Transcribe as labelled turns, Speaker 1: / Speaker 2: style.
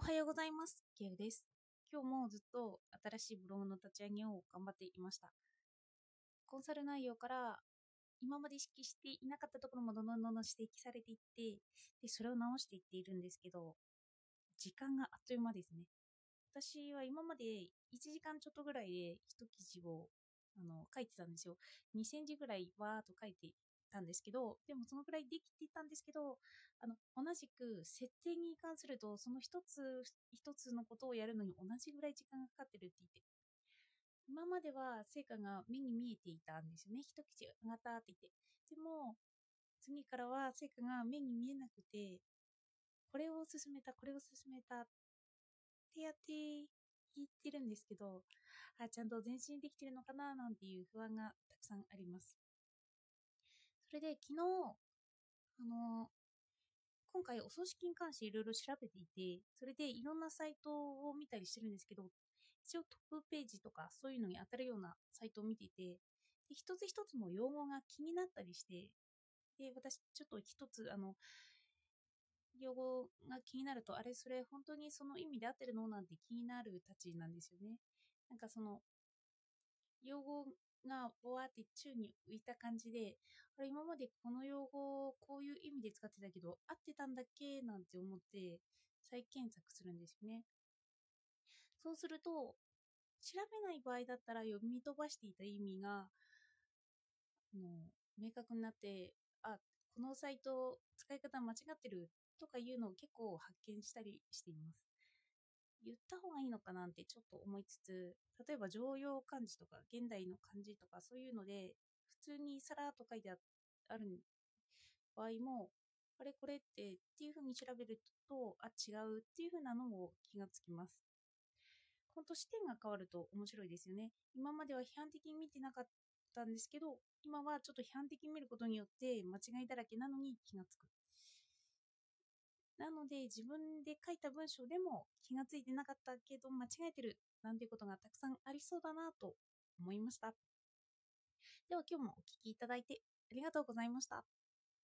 Speaker 1: おはようございます。ケウです。今日もずっと新しいブログの立ち上げを頑張っていました。コンサル内容から今まで意識していなかったところもどんどんどんどん指摘されていって、で、それを直していっているんですけど、時間があっという間ですね。私は今まで1時間ちょっとぐらいで一記事をあの書いてたんですよ。2000字ぐらいわーっと書いてたんですけど、でもそのぐらいできてたんですけど、あの、同じく設定に関すると、その一つ一つのことをやるのに同じぐらい時間がかかってるって言って、今までは成果が目に見えていたんですよね。一口上がったって言って。でも、次からは成果が目に見えなくて、これを進めた、これを進めたってやって言ってるんですけど、あ、ちゃんと前進できてるのかななんていう不安がたくさんあります。それで昨日、あの、今回お葬式に関していろいろ調べていて、それでいろんなサイトを見たりしてるんですけど、一応トップページとかそういうのに当たるようなサイトを見ていて、で一つ一つの用語が気になったりして、で、私ちょっと一つ、あの、用語が気になると、あれ、それ本当にその意味で合ってるの？なんて気になるたちなんですよね。なんかその、用語がぼわって宙に浮いた感じで、あれ、今までこの用語をこういう意味で使ってたけど、合ってたんだっけ？なんて思って再検索するんですよね。そうすると、調べない場合だったら読み飛ばしていた意味が、あの明確になって、あ、このサイト使い方間違ってるとかいうのを結構発見したりしています。言った方がいいのかなんてちょっと思いつつ、例えば常用漢字とか現代の漢字とかそういうので、普通にさらっと書いてある場合も、あれこれってっていう風に調べると、あ、違うっていう風なのも気がつきます。本当視点が変わると面白いですよね。今までは批判的に見てなかったんですけど、今はちょっと批判的に見ることによって間違いだらけなのに気がつく。なので自分で書いた文章でも気がついてなかったけど間違えてるなんていうことがたくさんありそうだなと思いました。では今日もお聴きいただいてありがとうございました。